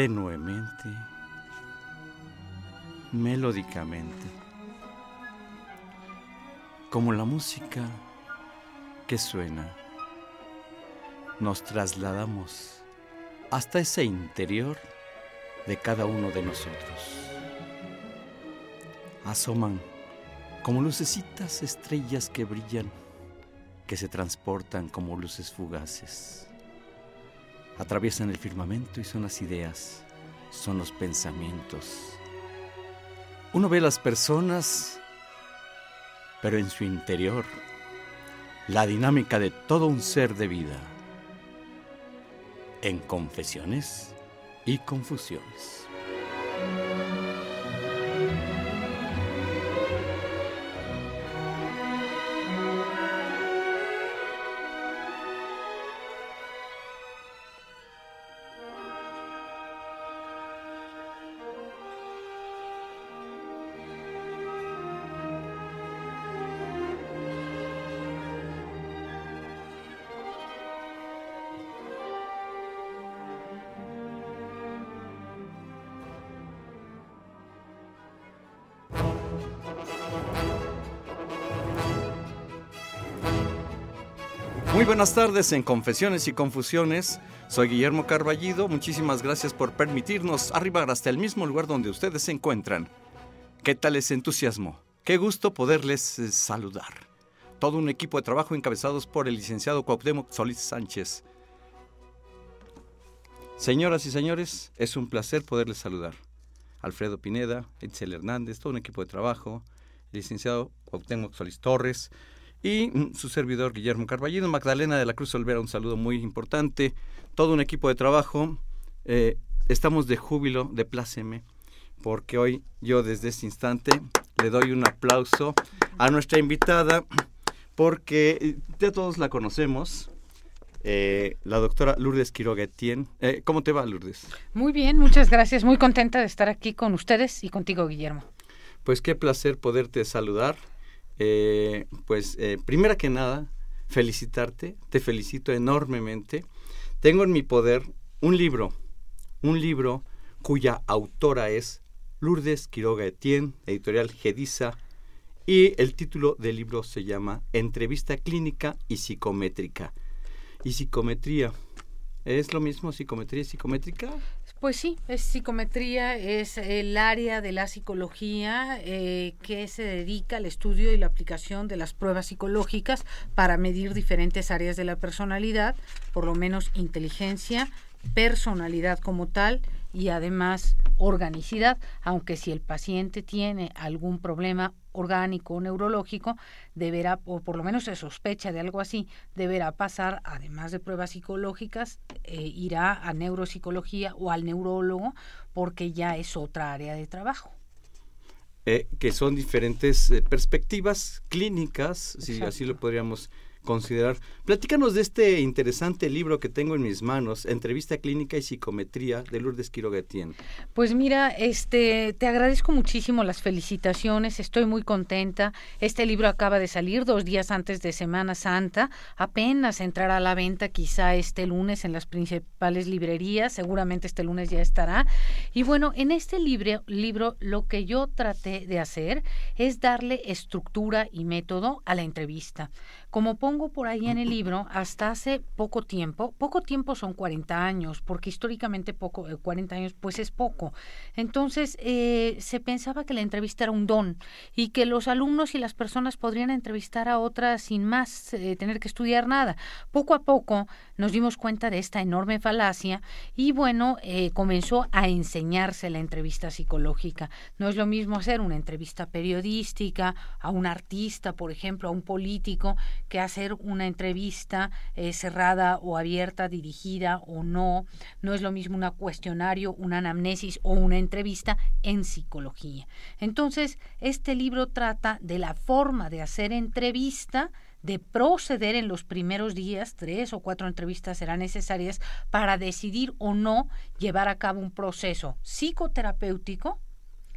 Tenuemente, melódicamente, como la música que suena, nos trasladamos hasta ese interior de cada uno de nosotros. Asoman como lucecitas estrellas que brillan, que se transportan como luces fugaces atraviesan el firmamento y son las ideas, son los pensamientos. Uno ve las personas, pero en su interior, la dinámica de todo un ser de vida, en confesiones y confusiones. Buenas tardes en Confesiones y Confusiones. Soy Guillermo Carballido. Muchísimas gracias por permitirnos arribar hasta el mismo lugar donde ustedes se encuentran. ¿Qué tal ese entusiasmo? Qué gusto poderles eh, saludar. Todo un equipo de trabajo encabezados por el licenciado Cuauhtémoc Solís Sánchez. Señoras y señores, es un placer poderles saludar. Alfredo Pineda, Itzel Hernández, todo un equipo de trabajo, el licenciado Cuauhtémoc Solís Torres, y mm, su servidor Guillermo Carballino, Magdalena de la Cruz Olvera, un saludo muy importante, todo un equipo de trabajo. Eh, estamos de júbilo, de pláceme, porque hoy yo desde este instante le doy un aplauso a nuestra invitada, porque eh, ya todos la conocemos. Eh, la doctora Lourdes Quiroga Etienne. ¿Cómo te va, Lourdes? Muy bien, muchas gracias. Muy contenta de estar aquí con ustedes y contigo, Guillermo. Pues qué placer poderte saludar. Eh, pues eh, primera que nada, felicitarte, te felicito enormemente. Tengo en mi poder un libro, un libro cuya autora es Lourdes Quiroga Etienne, editorial Gedisa, y el título del libro se llama Entrevista clínica y psicométrica. Y psicometría, ¿es lo mismo psicometría y psicométrica? Pues sí, es psicometría, es el área de la psicología eh, que se dedica al estudio y la aplicación de las pruebas psicológicas para medir diferentes áreas de la personalidad, por lo menos inteligencia, personalidad como tal y además organicidad, aunque si el paciente tiene algún problema orgánico o neurológico, deberá, o por lo menos se sospecha de algo así, deberá pasar, además de pruebas psicológicas, eh, irá a neuropsicología o al neurólogo, porque ya es otra área de trabajo. Eh, que son diferentes eh, perspectivas clínicas, si así lo podríamos considerar. Platícanos de este interesante libro que tengo en mis manos, Entrevista Clínica y Psicometría de Lourdes Quiroga Etienne. Pues mira, este, te agradezco muchísimo las felicitaciones, estoy muy contenta. Este libro acaba de salir dos días antes de Semana Santa, apenas entrará a la venta quizá este lunes en las principales librerías, seguramente este lunes ya estará. Y bueno, en este libro, libro lo que yo traté de hacer es darle estructura y método a la entrevista. Como pongo por ahí en el libro, hasta hace poco tiempo, poco tiempo son 40 años, porque históricamente poco, 40 eh, años pues es poco. Entonces eh, se pensaba que la entrevista era un don y que los alumnos y las personas podrían entrevistar a otras sin más eh, tener que estudiar nada. Poco a poco nos dimos cuenta de esta enorme falacia y bueno, comenzó a enseñarse la entrevista psicológica. No es lo mismo hacer una entrevista periodística a un artista, por ejemplo, a un político, que hacer una entrevista eh, cerrada o abierta, dirigida o no. No es lo mismo un cuestionario, una anamnesis o una entrevista en psicología. Entonces, este libro trata de la forma de hacer entrevista de proceder en los primeros días, tres o cuatro entrevistas serán necesarias para decidir o no llevar a cabo un proceso psicoterapéutico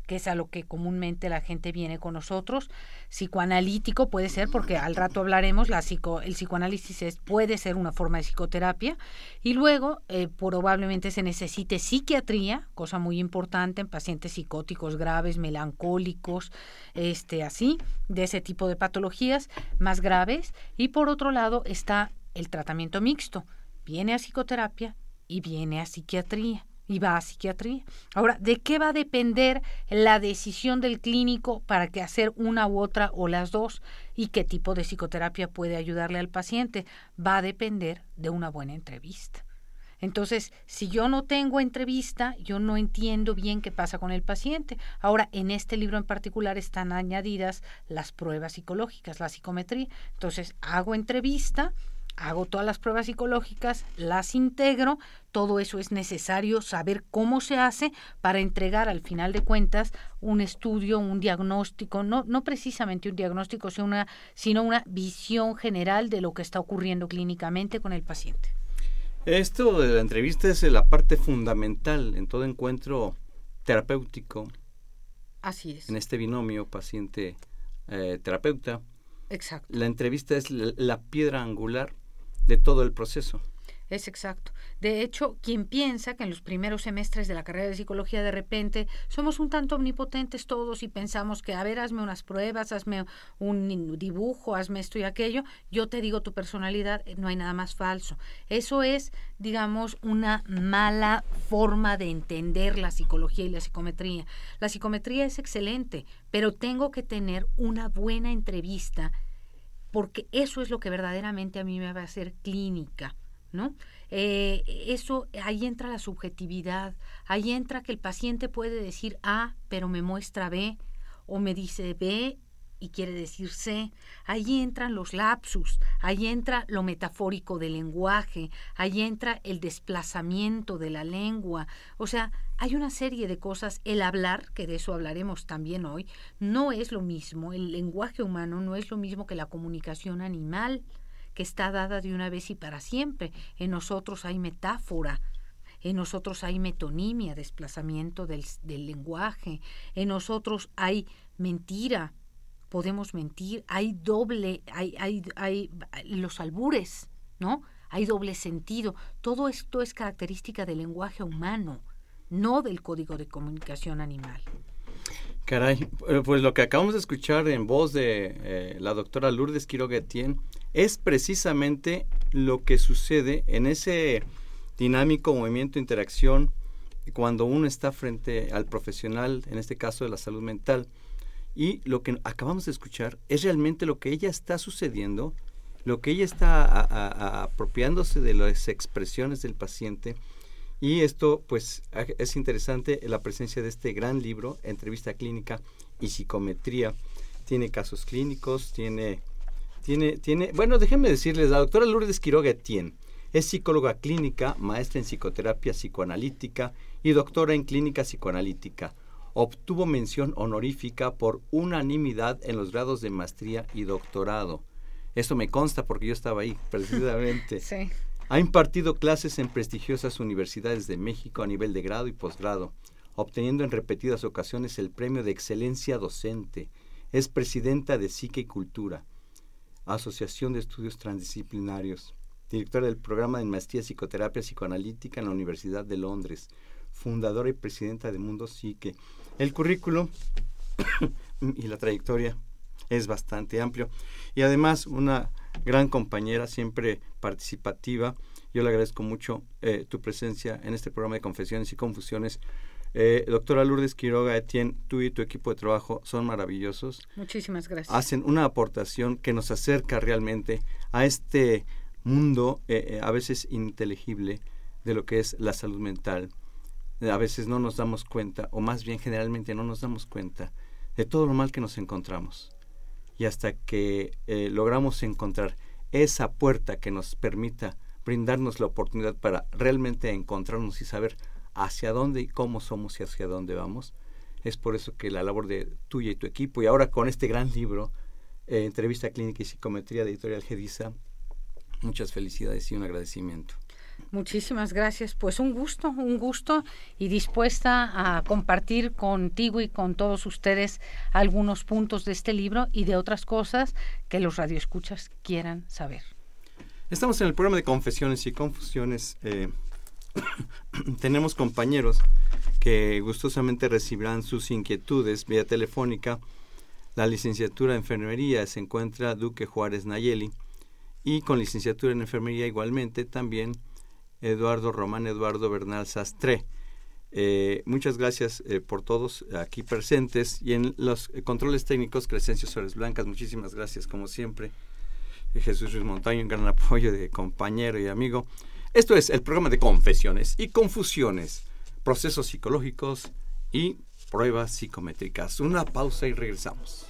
que es a lo que comúnmente la gente viene con nosotros. Psicoanalítico puede ser, porque al rato hablaremos, la psico, el psicoanálisis es, puede ser una forma de psicoterapia. Y luego eh, probablemente se necesite psiquiatría, cosa muy importante en pacientes psicóticos graves, melancólicos, este, así, de ese tipo de patologías más graves. Y por otro lado está el tratamiento mixto. Viene a psicoterapia y viene a psiquiatría y va a psiquiatría. Ahora, ¿de qué va a depender la decisión del clínico para que hacer una u otra o las dos? ¿Y qué tipo de psicoterapia puede ayudarle al paciente? Va a depender de una buena entrevista. Entonces, si yo no tengo entrevista, yo no entiendo bien qué pasa con el paciente. Ahora, en este libro en particular están añadidas las pruebas psicológicas, la psicometría. Entonces, hago entrevista, hago todas las pruebas psicológicas, las integro, todo eso es necesario saber cómo se hace para entregar al final de cuentas un estudio, un diagnóstico, no, no precisamente un diagnóstico, sino una, sino una visión general de lo que está ocurriendo clínicamente con el paciente. Esto de la entrevista es la parte fundamental en todo encuentro terapéutico. Así es. En este binomio paciente-terapeuta. Exacto. La entrevista es la piedra angular de todo el proceso. Es exacto. De hecho, quien piensa que en los primeros semestres de la carrera de psicología de repente somos un tanto omnipotentes todos y pensamos que, a ver, hazme unas pruebas, hazme un dibujo, hazme esto y aquello, yo te digo tu personalidad, no hay nada más falso. Eso es, digamos, una mala forma de entender la psicología y la psicometría. La psicometría es excelente, pero tengo que tener una buena entrevista porque eso es lo que verdaderamente a mí me va a hacer clínica, ¿no? Eh, eso, ahí entra la subjetividad, ahí entra que el paciente puede decir A, pero me muestra B, o me dice B y quiere decir C. Ahí entran los lapsus, ahí entra lo metafórico del lenguaje, ahí entra el desplazamiento de la lengua. O sea, hay una serie de cosas. El hablar, que de eso hablaremos también hoy, no es lo mismo. El lenguaje humano no es lo mismo que la comunicación animal, que está dada de una vez y para siempre. En nosotros hay metáfora, en nosotros hay metonimia, desplazamiento del, del, lenguaje, en nosotros hay mentira, podemos mentir, hay doble, hay, hay, hay los albures, ¿no? Hay doble sentido. Todo esto es característica del lenguaje humano no del código de comunicación animal. Caray, eh, pues lo que acabamos de escuchar en voz de eh, la doctora Lourdes Quiroga es precisamente lo que sucede en ese dinámico movimiento interacción cuando uno está frente al profesional, en este caso de la salud mental, y lo que acabamos de escuchar es realmente lo que ella está sucediendo, lo que ella está apropiándose de las expresiones del paciente y esto, pues, es interesante la presencia de este gran libro, Entrevista Clínica y Psicometría. Tiene casos clínicos, tiene, tiene, tiene, bueno, déjenme decirles, la doctora Lourdes Quiroga Etienne es psicóloga clínica, maestra en psicoterapia psicoanalítica y doctora en clínica psicoanalítica. Obtuvo mención honorífica por unanimidad en los grados de maestría y doctorado. Esto me consta porque yo estaba ahí, precisamente. Sí. Ha impartido clases en prestigiosas universidades de México a nivel de grado y posgrado, obteniendo en repetidas ocasiones el premio de excelencia docente. Es presidenta de Psique y Cultura, Asociación de Estudios Transdisciplinarios, directora del programa de maestría psicoterapia psicoanalítica en la Universidad de Londres, fundadora y presidenta de Mundo Psique. El currículo y la trayectoria es bastante amplio y además una gran compañera, siempre participativa. Yo le agradezco mucho eh, tu presencia en este programa de Confesiones y Confusiones. Eh, doctora Lourdes Quiroga Etienne, tú y tu equipo de trabajo son maravillosos. Muchísimas gracias. Hacen una aportación que nos acerca realmente a este mundo eh, a veces ininteligible de lo que es la salud mental. A veces no nos damos cuenta, o más bien generalmente no nos damos cuenta de todo lo mal que nos encontramos y hasta que eh, logramos encontrar esa puerta que nos permita brindarnos la oportunidad para realmente encontrarnos y saber hacia dónde y cómo somos y hacia dónde vamos. Es por eso que la labor de tuya y tu equipo, y ahora con este gran libro, eh, Entrevista Clínica y Psicometría de Editorial Gedisa, muchas felicidades y un agradecimiento. Muchísimas gracias. Pues un gusto, un gusto y dispuesta a compartir contigo y con todos ustedes algunos puntos de este libro y de otras cosas que los radioescuchas quieran saber. Estamos en el programa de confesiones y confusiones. Eh, tenemos compañeros que gustosamente recibirán sus inquietudes vía telefónica. La licenciatura en enfermería se encuentra Duque Juárez Nayeli y con licenciatura en enfermería igualmente también Eduardo Román, Eduardo Bernal Sastre. Eh, muchas gracias eh, por todos aquí presentes y en los controles técnicos Crescencio Suárez Blancas, muchísimas gracias como siempre. Jesús Luis Montaño, un gran apoyo de compañero y amigo. Esto es el programa de confesiones y confusiones, procesos psicológicos y pruebas psicométricas. Una pausa y regresamos.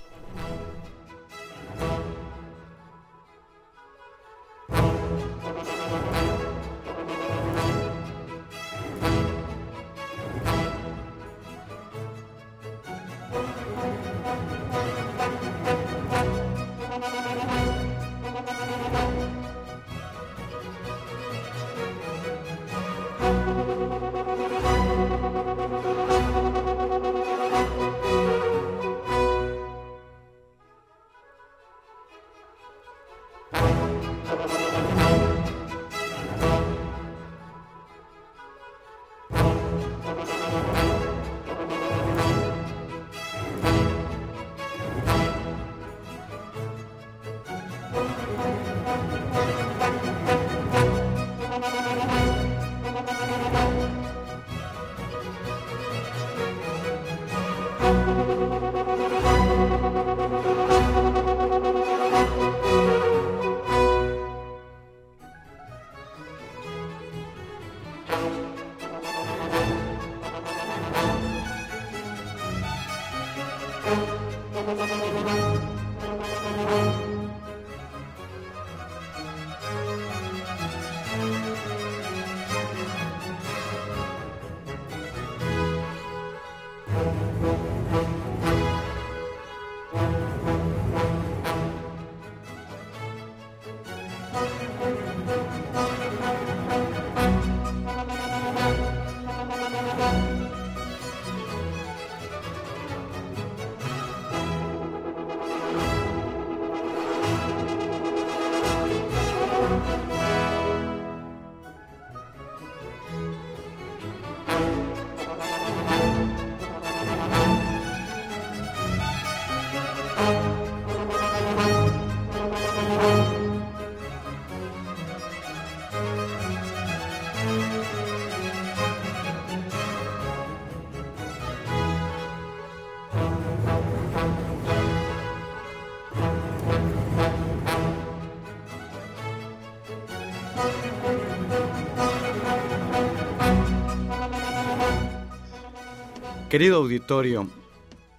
Querido auditorio,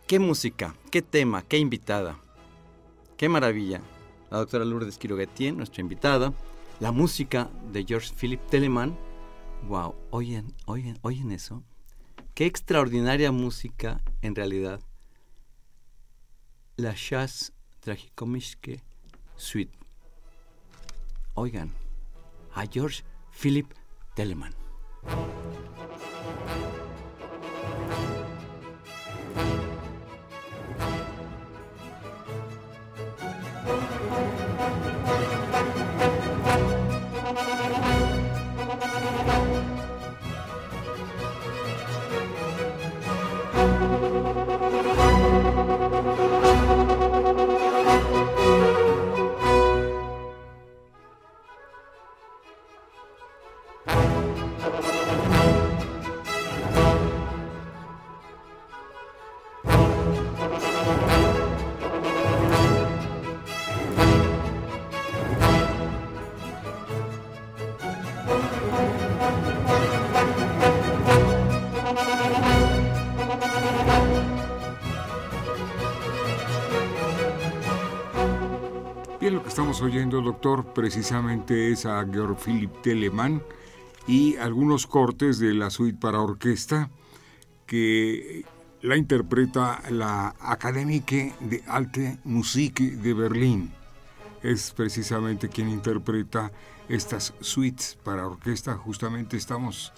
qué música, qué tema, qué invitada, qué maravilla. La doctora Lourdes Quiroguetien, nuestra invitada, la música de George Philip Telemann. Wow, oyen, oyen, oyen eso. Qué extraordinaria música en realidad. La Chas Tragicomiske Suite. Oigan, a George Philip Telemann. Oyendo, doctor, precisamente es a Georg Philipp Telemann y algunos cortes de la suite para orquesta que la interpreta la Akademie de Alte Musik de Berlín. Es precisamente quien interpreta estas suites para orquesta. Justamente estamos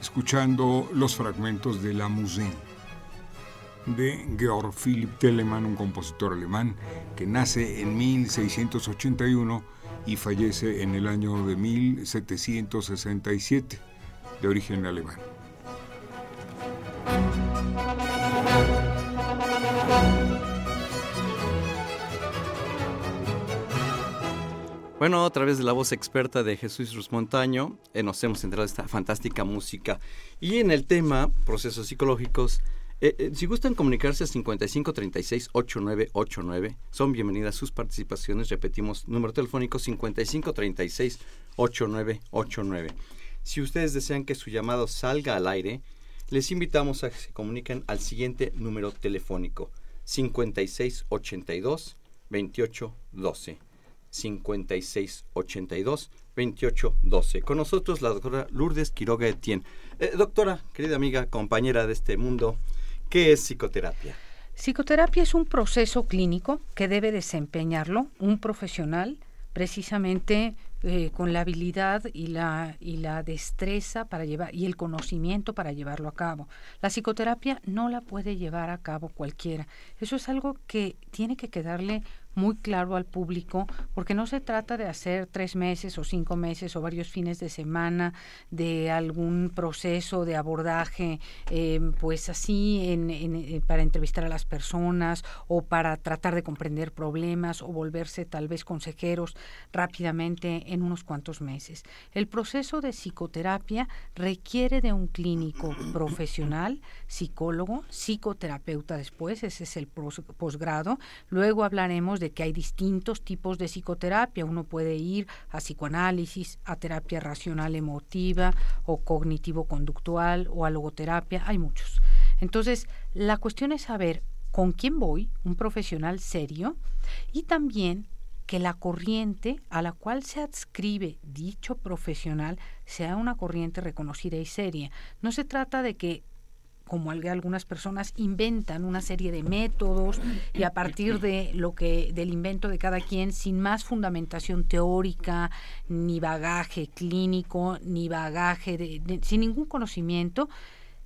escuchando los fragmentos de la Musée de Georg Philipp Telemann, un compositor alemán que nace en 1681 y fallece en el año de 1767, de origen alemán. Bueno, a través de la voz experta de Jesús Rusmontaño, eh, nos hemos enterado de esta fantástica música. Y en el tema, procesos psicológicos, eh, eh, si gustan comunicarse a 5536-8989, son bienvenidas sus participaciones. Repetimos, número telefónico 5536-8989. Si ustedes desean que su llamado salga al aire, les invitamos a que se comuniquen al siguiente número telefónico 5682-2812. 5682-2812. Con nosotros la doctora Lourdes Quiroga Etienne. Eh, doctora, querida amiga, compañera de este mundo, ¿Qué es psicoterapia? Psicoterapia es un proceso clínico que debe desempeñarlo un profesional precisamente eh, con la habilidad y la, y la destreza para llevar y el conocimiento para llevarlo a cabo. La psicoterapia no la puede llevar a cabo cualquiera. Eso es algo que tiene que quedarle muy claro al público, porque no se trata de hacer tres meses o cinco meses o varios fines de semana de algún proceso de abordaje, eh, pues así en, eh, para entrevistar a las personas o para tratar de comprender problemas o volverse tal vez consejeros rápidamente en unos cuantos meses. El proceso de psicoterapia requiere de un clínico profesional, psicólogo, psicoterapeuta después, ese es el posgrado. Luego hablaremos de que hay distintos tipos de psicoterapia. Uno puede ir a psicoanálisis, a terapia racional emotiva o cognitivo-conductual o a logoterapia. Hay muchos. Entonces, la cuestión es saber con quién voy, un profesional serio, y también que la corriente a la cual se adscribe dicho profesional sea una corriente reconocida y seria. No se trata de que como algunas personas inventan una serie de métodos y a partir de lo que del invento de cada quien sin más fundamentación teórica ni bagaje clínico ni bagaje de, sin ningún conocimiento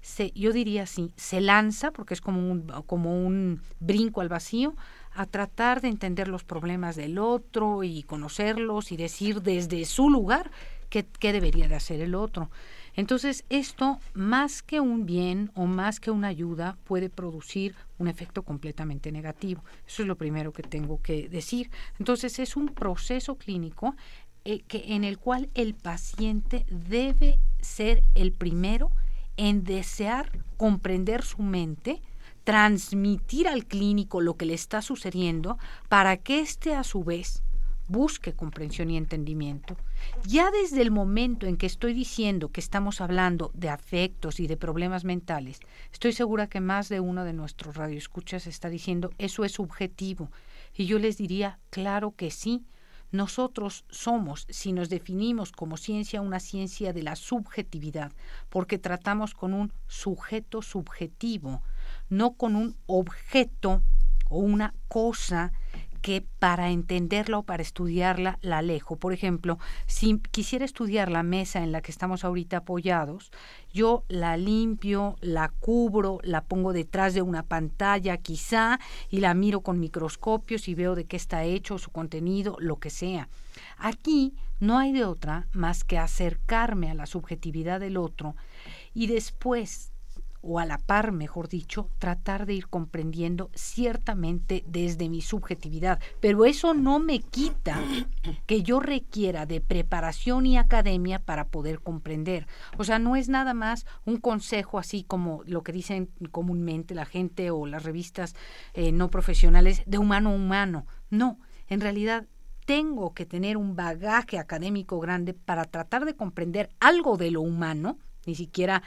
se, yo diría así se lanza porque es como un como un brinco al vacío a tratar de entender los problemas del otro y conocerlos y decir desde su lugar qué, qué debería de hacer el otro entonces, esto, más que un bien o más que una ayuda, puede producir un efecto completamente negativo. Eso es lo primero que tengo que decir. Entonces, es un proceso clínico eh, que, en el cual el paciente debe ser el primero en desear comprender su mente, transmitir al clínico lo que le está sucediendo para que éste a su vez busque comprensión y entendimiento. Ya desde el momento en que estoy diciendo que estamos hablando de afectos y de problemas mentales, estoy segura que más de uno de nuestros radioescuchas está diciendo eso es subjetivo. Y yo les diría, claro que sí. Nosotros somos, si nos definimos como ciencia, una ciencia de la subjetividad, porque tratamos con un sujeto subjetivo, no con un objeto o una cosa que para entenderla o para estudiarla la alejo. Por ejemplo, si quisiera estudiar la mesa en la que estamos ahorita apoyados, yo la limpio, la cubro, la pongo detrás de una pantalla quizá y la miro con microscopios y veo de qué está hecho su contenido, lo que sea. Aquí no hay de otra más que acercarme a la subjetividad del otro y después o a la par, mejor dicho, tratar de ir comprendiendo ciertamente desde mi subjetividad. Pero eso no me quita que yo requiera de preparación y academia para poder comprender. O sea, no es nada más un consejo así como lo que dicen comúnmente la gente o las revistas eh, no profesionales de humano a humano. No, en realidad tengo que tener un bagaje académico grande para tratar de comprender algo de lo humano, ni siquiera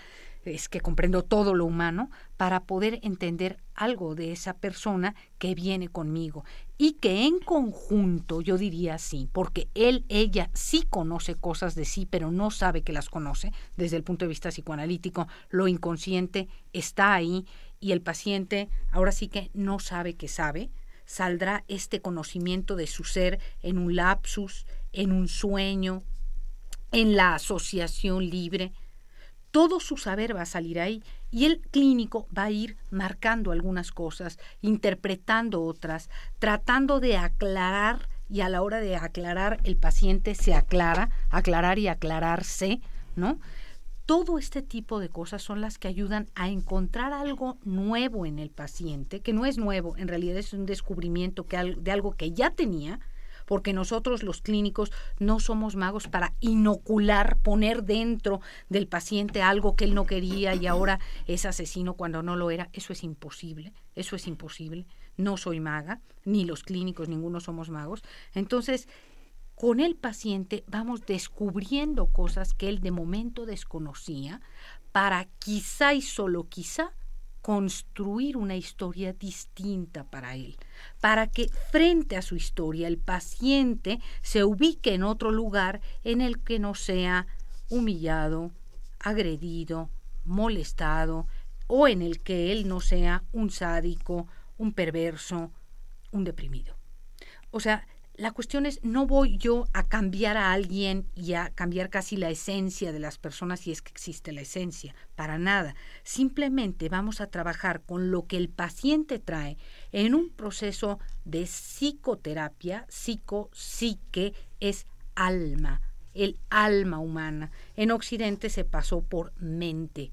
es que comprendo todo lo humano para poder entender algo de esa persona que viene conmigo y que en conjunto yo diría sí, porque él, ella sí conoce cosas de sí, pero no sabe que las conoce desde el punto de vista psicoanalítico, lo inconsciente está ahí y el paciente ahora sí que no sabe que sabe, saldrá este conocimiento de su ser en un lapsus, en un sueño, en la asociación libre, todo su saber va a salir ahí y el clínico va a ir marcando algunas cosas, interpretando otras, tratando de aclarar y a la hora de aclarar el paciente se aclara, aclarar y aclararse, ¿no? Todo este tipo de cosas son las que ayudan a encontrar algo nuevo en el paciente, que no es nuevo, en realidad es un descubrimiento de algo que ya tenía, porque nosotros los clínicos no somos magos para inocular, poner dentro del paciente algo que él no quería y ahora es asesino cuando no lo era. Eso es imposible, eso es imposible. No soy maga, ni los clínicos, ninguno somos magos. Entonces, con el paciente vamos descubriendo cosas que él de momento desconocía para quizá y solo quizá construir una historia distinta para él, para que frente a su historia el paciente se ubique en otro lugar en el que no sea humillado, agredido, molestado, o en el que él no sea un sádico, un perverso, un deprimido. O sea, la cuestión es, no voy yo a cambiar a alguien y a cambiar casi la esencia de las personas si es que existe la esencia, para nada. Simplemente vamos a trabajar con lo que el paciente trae en un proceso de psicoterapia, psico, psique, es alma, el alma humana. En Occidente se pasó por mente.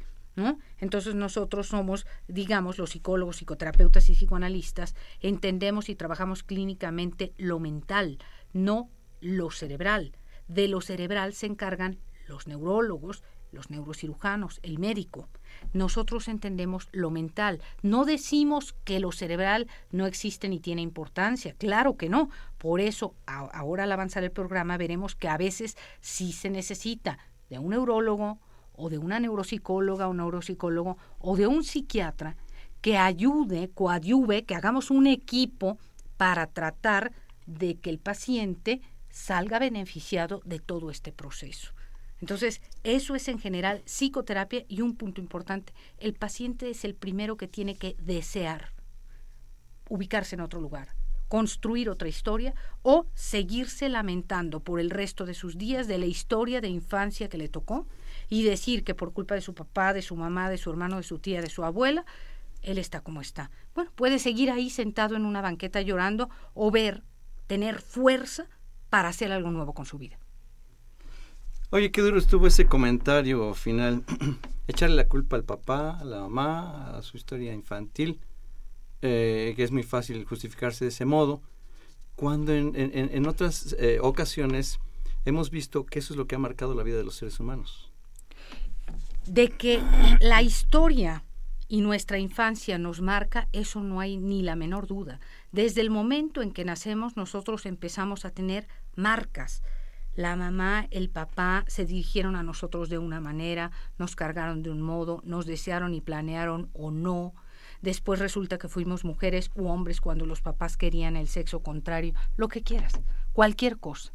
Entonces nosotros somos, digamos, los psicólogos, psicoterapeutas y psicoanalistas, entendemos y trabajamos clínicamente lo mental, no lo cerebral. De lo cerebral se encargan los neurólogos, los neurocirujanos, el médico. Nosotros entendemos lo mental. No decimos que lo cerebral no existe ni tiene importancia. Claro que no. Por eso, ahora al avanzar el programa, veremos que a veces sí se necesita de un neurólogo, o de una neuropsicóloga o neuropsicólogo o de un psiquiatra que ayude, coadyuve, que hagamos un equipo para tratar de que el paciente salga beneficiado de todo este proceso. Entonces, eso es en general psicoterapia y un punto importante, el paciente es el primero que tiene que desear ubicarse en otro lugar, construir otra historia o seguirse lamentando por el resto de sus días de la historia de infancia que le tocó y decir que por culpa de su papá, de su mamá, de su hermano, de su tía, de su abuela, él está como está. Bueno, puede seguir ahí sentado en una banqueta llorando o ver, tener fuerza para hacer algo nuevo con su vida. Oye, qué duro estuvo ese comentario final. Echarle la culpa al papá, a la mamá, a su historia infantil, eh, que es muy fácil justificarse de ese modo, cuando en, otras eh, ocasiones hemos visto que eso es lo que ha marcado la vida de los seres humanos de que la historia y nuestra infancia nos marca, eso no hay ni la menor duda. Desde el momento en que nacemos nosotros empezamos a tener marcas. La mamá, el papá se dirigieron a nosotros de una manera, nos cargaron de un modo, nos desearon y planearon o no. Después resulta que fuimos mujeres u hombres cuando los papás querían el sexo contrario, lo que quieras, cualquier cosa.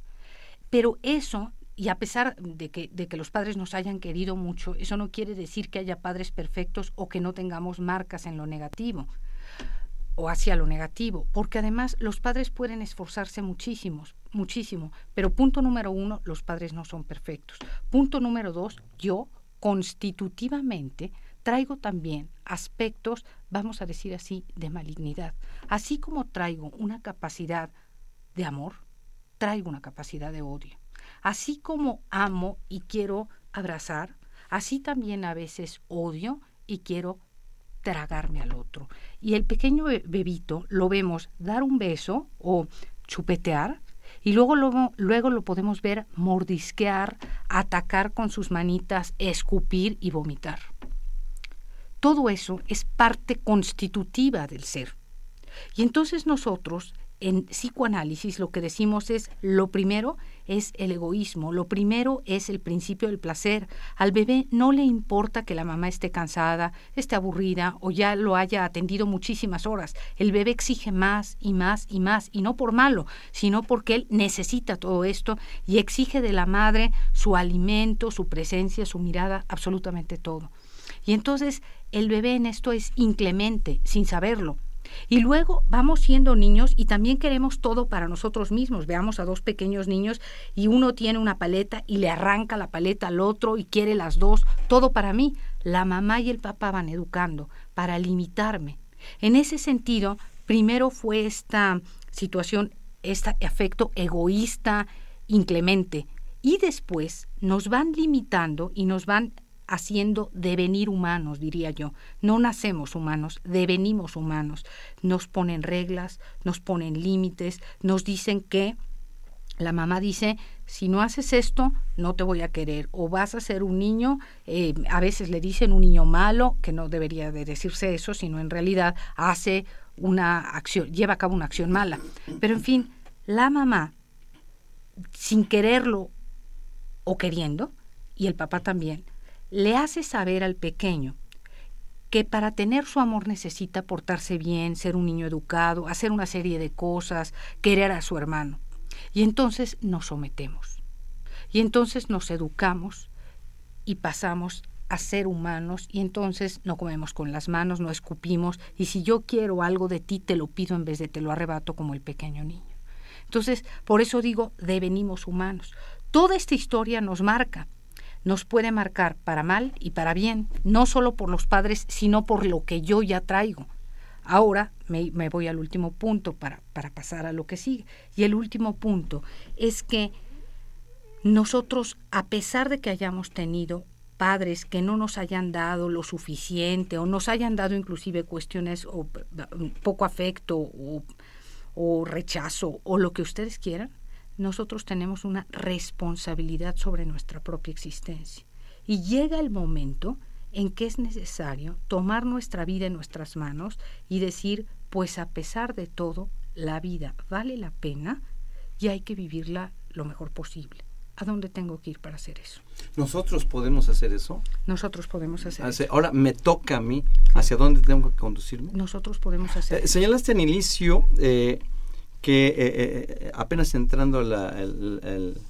Pero eso y a pesar de que, de que los padres nos hayan querido mucho, eso no quiere decir que haya padres perfectos o que no tengamos marcas en lo negativo. o hacia lo negativo, porque además los padres pueden esforzarse muchísimos, muchísimo, pero punto número uno, los padres no son perfectos. Punto número dos, yo constitutivamente traigo también aspectos, vamos a decir así, de malignidad. Así como traigo una capacidad de amor, traigo una capacidad de odio. Así como amo y quiero abrazar, así también a veces odio y quiero tragarme al otro. Y el pequeño bebito lo vemos dar un beso o chupetear y luego, luego, luego lo podemos ver mordisquear, atacar con sus manitas, escupir y vomitar. Todo eso es parte constitutiva del ser. Y entonces nosotros en psicoanálisis lo que decimos es lo primero es el egoísmo, lo primero es el principio del placer. Al bebé no le importa que la mamá esté cansada, esté aburrida o ya lo haya atendido muchísimas horas. El bebé exige más y más y más, y no por malo, sino porque él necesita todo esto y exige de la madre su alimento, su presencia, su mirada, absolutamente todo. Y entonces el bebé en esto es inclemente, sin saberlo. Y luego vamos siendo niños y también queremos todo para nosotros mismos. Veamos a dos pequeños niños y uno tiene una paleta y le arranca la paleta al otro y quiere las dos, todo para mí. La mamá y el papá van educando para limitarme. En ese sentido, primero fue esta situación, este afecto egoísta, inclemente, y después nos van limitando y nos van haciendo devenir humanos, diría yo. No nacemos humanos, devenimos humanos. Nos ponen reglas, nos ponen límites, nos dicen que la mamá dice, si no haces esto, no te voy a querer. O vas a ser un niño, eh, a veces le dicen un niño malo, que no debería de decirse eso, sino en realidad hace una acción, lleva a cabo una acción mala. Pero en fin, la mamá, sin quererlo o queriendo, y el papá también, le hace saber al pequeño que para tener su amor necesita portarse bien, ser un niño educado, hacer una serie de cosas, querer a su hermano. Y entonces nos sometemos. Y entonces nos educamos y pasamos a ser humanos y entonces no comemos con las manos, no escupimos y si yo quiero algo de ti te lo pido en vez de te lo arrebato como el pequeño niño. Entonces, por eso digo, devenimos humanos. Toda esta historia nos marca nos puede marcar para mal y para bien, no solo por los padres, sino por lo que yo ya traigo. Ahora me, voy al último punto para, para pasar a lo que sigue. Y el último punto es que nosotros, a pesar de que hayamos tenido padres que no nos hayan dado lo suficiente o nos hayan dado inclusive cuestiones o poco afecto o, o rechazo o lo que ustedes quieran, nosotros tenemos una responsabilidad sobre nuestra propia existencia. Y llega el momento en que es necesario tomar nuestra vida en nuestras manos y decir, pues a pesar de todo, la vida vale la pena y hay que vivirla lo mejor posible. ¿A dónde tengo que ir para hacer eso? ¿Nosotros podemos hacer eso? Nosotros podemos hacer eso. Ahora me toca a mí. ¿Hacia dónde tengo que conducirme? Nosotros podemos hacer eh, Señalaste en inicio eh, que eh, eh, apenas entrando el,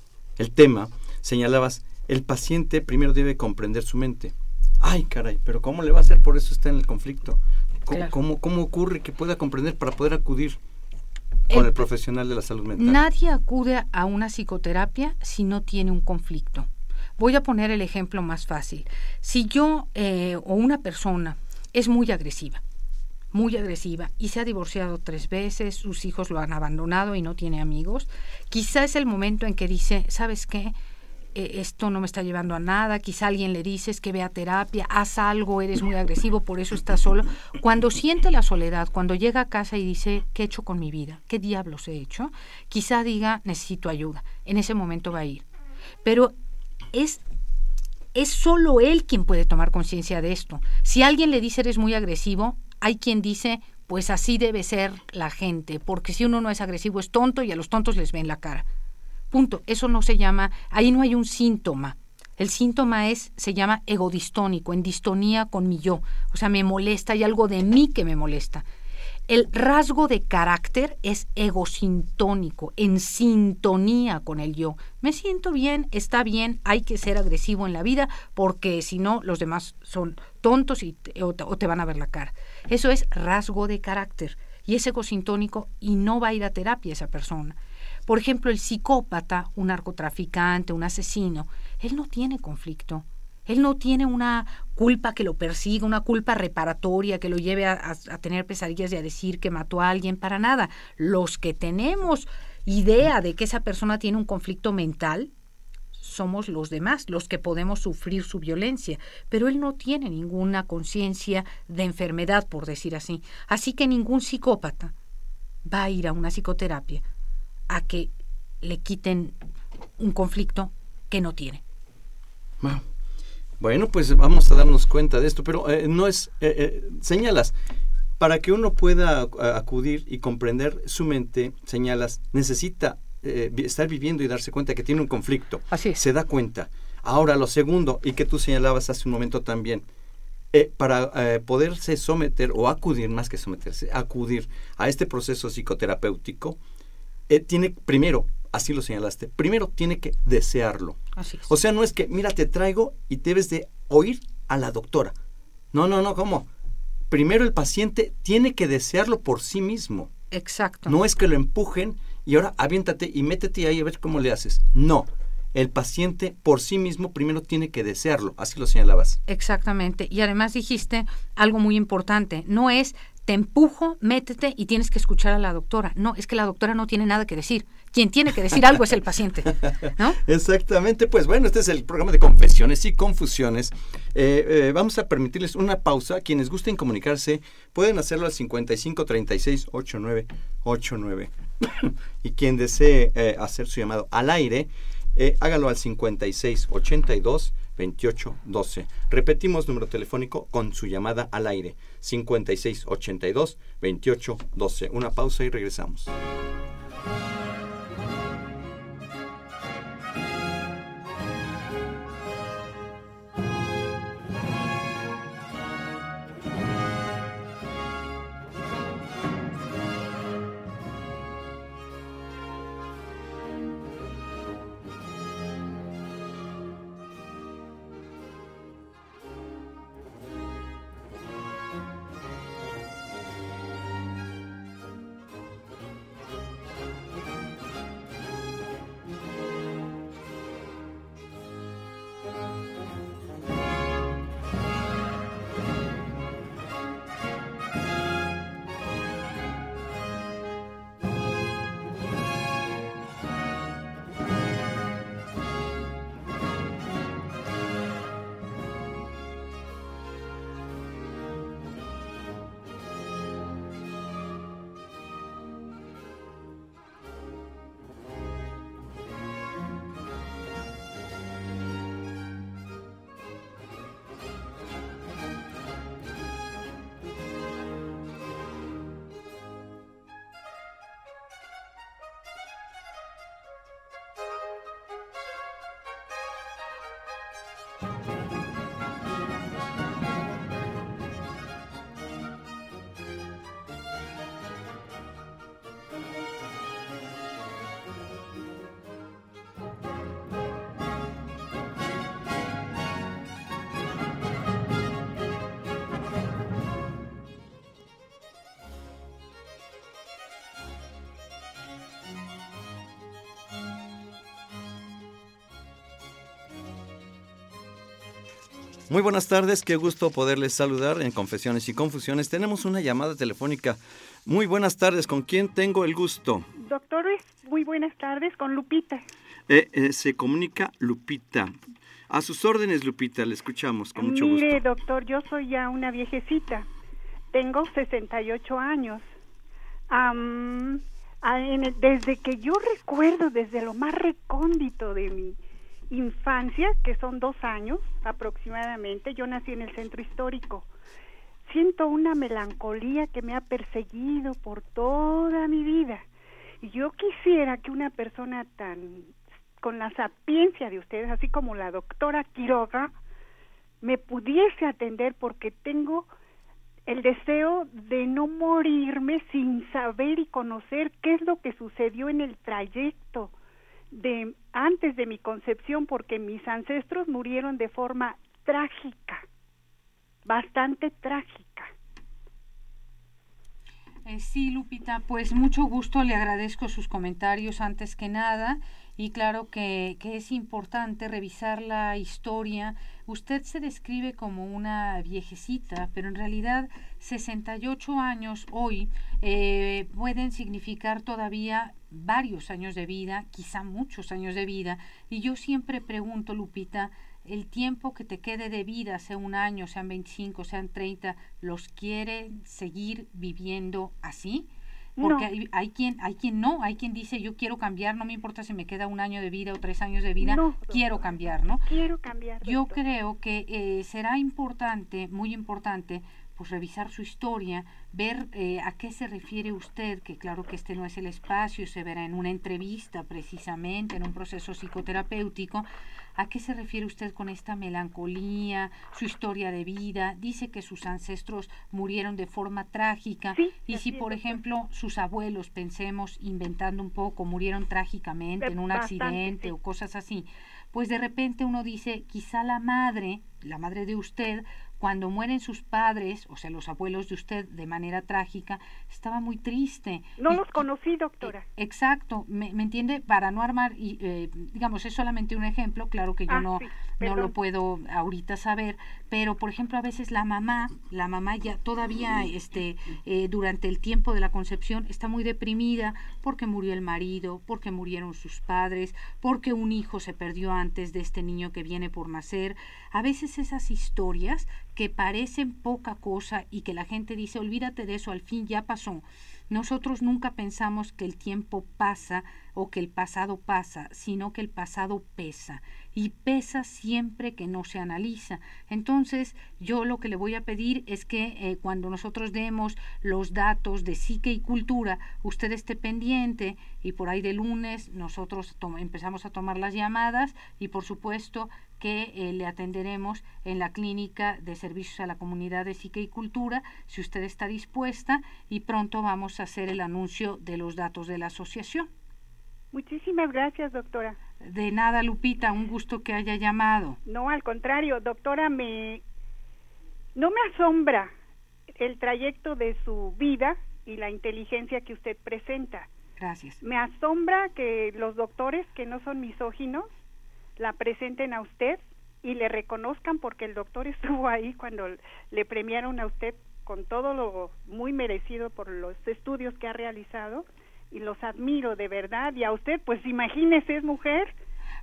tema, señalabas, el paciente primero debe comprender su mente. Ay, caray, pero ¿cómo le va a hacer? Por eso está en el conflicto. ¿Cómo, cómo, ocurre que pueda comprender para poder acudir con el, profesional de la salud mental? Nadie acude a una psicoterapia si no tiene un conflicto. Voy a poner el ejemplo más fácil. Si yo eh, o una persona es muy agresiva, muy agresiva y se ha divorciado tres veces, sus hijos lo han abandonado y no tiene amigos, quizá es el momento en que dice, ¿sabes qué? E, esto no me está llevando a nada, quizá alguien le dices que vea terapia, haz algo, eres muy agresivo, por eso estás solo. Cuando siente la soledad, cuando llega a casa y dice, ¿qué he hecho con mi vida? ¿Qué diablos he hecho? Quizá diga, necesito ayuda. En ese momento va a ir. Pero es es solo él quien puede tomar conciencia de esto. Si alguien le dice eres muy agresivo, hay quien dice, pues así debe ser la gente, porque si uno no es agresivo es tonto y a los tontos les ven la cara. Punto. Eso no se llama, ahí no hay un síntoma. El síntoma es, se llama egodistónico, en distonía con mi yo. O sea, me molesta, hay algo de mí que me molesta. El rasgo de carácter es egosintónico, en sintonía con el yo. Me siento bien, está bien, hay que ser agresivo en la vida porque si no los demás son tontos y o, te van a ver la cara. Eso es rasgo de carácter. y es egosintónico y no va a ir a terapia esa persona. Por ejemplo, el psicópata, un narcotraficante, un asesino, él no tiene conflicto. Él no tiene una culpa que lo persiga, una culpa reparatoria que lo lleve a, tener pesadillas y a decir que mató a alguien, para nada. Los que tenemos idea de que esa persona tiene un conflicto mental, somos los demás, los que podemos sufrir su violencia, pero él no tiene ninguna conciencia de enfermedad, por decir así. Así que ningún psicópata va a ir a una psicoterapia a que le quiten un conflicto que no tiene. Bueno, pues vamos a darnos cuenta de esto, pero eh, no es, eh, eh, señalas, para que uno pueda acudir y comprender su mente, señalas, necesita estar viviendo y darse cuenta que tiene un conflicto. Así es. Se da cuenta. Ahora, lo segundo, y que tú señalabas hace un momento también, para poderse someter o acudir, más que someterse, acudir a este proceso psicoterapéutico, eh, tiene primero, así lo señalaste, primero tiene que desearlo. O sea, no es que, mira, te traigo y debes de oír a la doctora. No, no, no, ¿cómo? Primero el paciente tiene que desearlo por sí mismo. Exacto. No es que lo empujen y ahora aviéntate y métete ahí a ver cómo le haces. No. El paciente por sí mismo primero tiene que desearlo, así lo señalabas. Exactamente. Y además dijiste algo muy importante, no es te empujo, métete y tienes que escuchar a la doctora. No, es que la doctora no tiene nada que decir. Quien tiene que decir algo es el paciente. ¿no? Exactamente, pues bueno, este es el programa de confesiones y confusiones. Eh, eh, vamos a permitirles una pausa. Quienes gusten comunicarse pueden hacerlo al 55 36 89 89. y quien desee eh, hacer su llamado al aire, hágalo al 56 82 2812. Repetimos número telefónico con su llamada al aire 5682 2812. Una pausa y regresamos. Muy buenas tardes, qué gusto poderles saludar en Confesiones y Confusiones. Tenemos una llamada telefónica. Muy buenas tardes, ¿con quién tengo el gusto? Doctores, muy buenas tardes, con Lupita. Eh, eh, se comunica Lupita. A sus órdenes, Lupita, le escuchamos con mucho gusto. Mire, doctor, yo soy ya una viejecita. Tengo 68 años. desde que yo recuerdo, desde lo más recóndito de mi infancia, que son dos años aproximadamente, yo nací en el centro histórico. Siento una melancolía que me ha perseguido por toda mi vida. Y yo quisiera que una persona tan con la sapiencia de ustedes, así como la doctora Quiroga, me pudiese atender porque tengo el deseo de no morirme sin saber y conocer qué es lo que sucedió en el trayecto de antes de mi concepción porque mis ancestros murieron de forma trágica, bastante trágica. Eh, sí, Lupita, pues mucho gusto, le agradezco sus comentarios antes que nada y claro que, que, es importante revisar la historia. Usted se describe como una viejecita, pero en realidad 68 años hoy eh, pueden significar todavía varios años de vida, quizá muchos años de vida. Y yo siempre pregunto, Lupita, el tiempo que te quede de vida, sea un año, sean 25, sean 30, ¿los quiere seguir viviendo así? Porque hay, hay, quien hay quien no, hay quien dice yo quiero cambiar, no me importa si me queda un año de vida o tres años de vida, quiero cambiar, ¿no? Quiero cambiar. Yo creo que eh, será importante, muy importante, pues revisar su historia, ver eh, a qué se refiere usted, que claro que este no es el espacio, se verá en una entrevista precisamente, en un proceso psicoterapéutico, a qué se refiere usted con esta melancolía, su historia de vida, dice que sus ancestros murieron de forma trágica, y si por ejemplo sus abuelos, pensemos, inventando un poco, murieron trágicamente en un accidente o cosas así, pues de repente uno dice, quizá la madre, la madre de usted, cuando mueren sus padres, o sea, los abuelos de usted, de manera trágica, estaba muy triste. No los conocí, doctora. Eh, exacto, me, entiende? Para no armar, y, eh, digamos, es solamente un ejemplo, claro que yo ah, no, no lo puedo ahorita saber, pero por ejemplo, a veces la mamá, la mamá ya todavía, este, eh, durante el tiempo de la concepción, está muy deprimida porque murió el marido, porque murieron sus padres, porque un hijo se perdió antes de este niño que viene por nacer. A veces esas historias que parecen poca cosa y que la gente dice, olvídate de eso, al fin ya pasó. Nosotros nunca pensamos que el tiempo pasa o que el pasado pasa, sino que el pasado pesa y pesa siempre que no se analiza. Entonces, yo lo que le voy a pedir es que eh, cuando nosotros demos los datos de psique y cultura, usted esté pendiente y por ahí de lunes nosotros empezamos a tomar las llamadas y por supuesto que eh, le atenderemos en la clínica de servicios a la comunidad de psique y cultura, si usted está dispuesta, y pronto vamos a hacer el anuncio de los datos de la asociación. Muchísimas gracias, doctora. De nada, Lupita, un gusto que haya llamado. No, al contrario, doctora, me no me asombra el trayecto de su vida y la inteligencia que usted presenta. Gracias. Me asombra que los doctores que no son misóginos la presenten a usted y le reconozcan porque el doctor estuvo ahí cuando le premiaron a usted con todo lo muy merecido por los estudios que ha realizado y los admiro de verdad y a usted pues imagínese es mujer.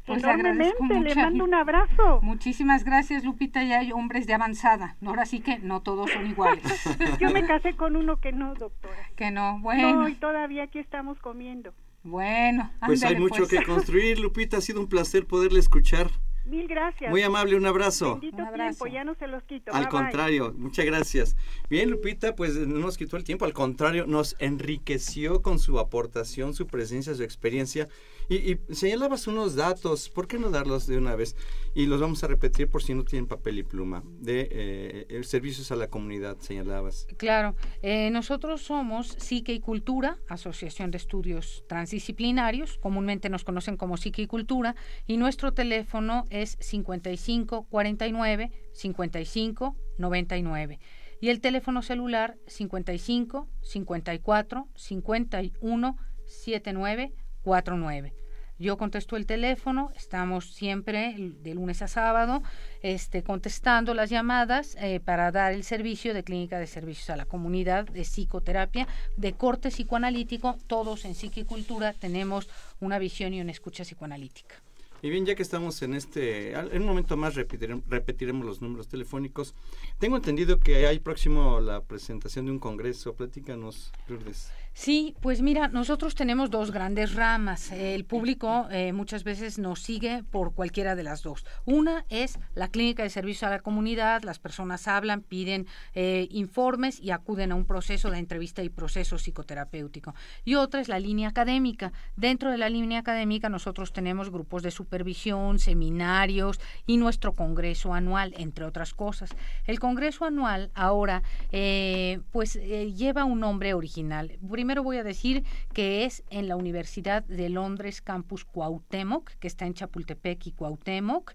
Pues enormemente le, mando un abrazo. Muchísimas gracias Lupita ya hay hombres de avanzada. Ahora sí que no todos son iguales. Yo me casé con uno que no doctora. Que no bueno. Y todavía aquí estamos comiendo bueno, pues hay mucho pues. que construir, Lupita. Ha sido un placer poderle escuchar. Mil gracias. Muy amable, un abrazo. Bendito tiempo, ya no se los quito. Al contrario, muchas gracias. Bien, Lupita, pues no nos quitó el tiempo, al contrario, nos enriqueció con su aportación, su presencia, su experiencia. Y, señalabas unos datos, ¿por qué no darlos de una vez? Y los vamos a repetir por si no tienen papel y pluma, de eh, servicios a la comunidad, señalabas. Claro, eh, nosotros somos Psique y Cultura, Asociación de Estudios Transdisciplinarios, comúnmente nos conocen como Psique y Cultura, y nuestro teléfono es 55 49 55 99 y el teléfono celular 55 54 51 79 49. Yo contesto el teléfono, estamos siempre de lunes a sábado este, contestando las llamadas eh, para dar el servicio de clínica de servicios a la comunidad de psicoterapia, de corte psicoanalítico. Todos en psiquicultura tenemos una visión y una escucha psicoanalítica. Y bien, ya que estamos en este, en un momento más repetiremos, repetiremos los números telefónicos. Tengo entendido que hay próximo la presentación de un congreso. Platícanos, Lourdes. Sí, pues mira, nosotros tenemos dos grandes ramas. El público eh, muchas veces nos sigue por cualquiera de las dos. Una es la clínica de servicio a la comunidad, las personas hablan, piden eh, informes y acuden a un proceso de entrevista y proceso psicoterapéutico. Y otra es la línea académica. Dentro de la línea académica nosotros tenemos grupos de supervisión, seminarios y nuestro congreso anual, entre otras cosas. El congreso anual ahora eh, pues lleva un nombre original voy a decir que es en la Universidad de Londres Campus Cuauhtémoc, que está en Chapultepec y Cuauhtémoc.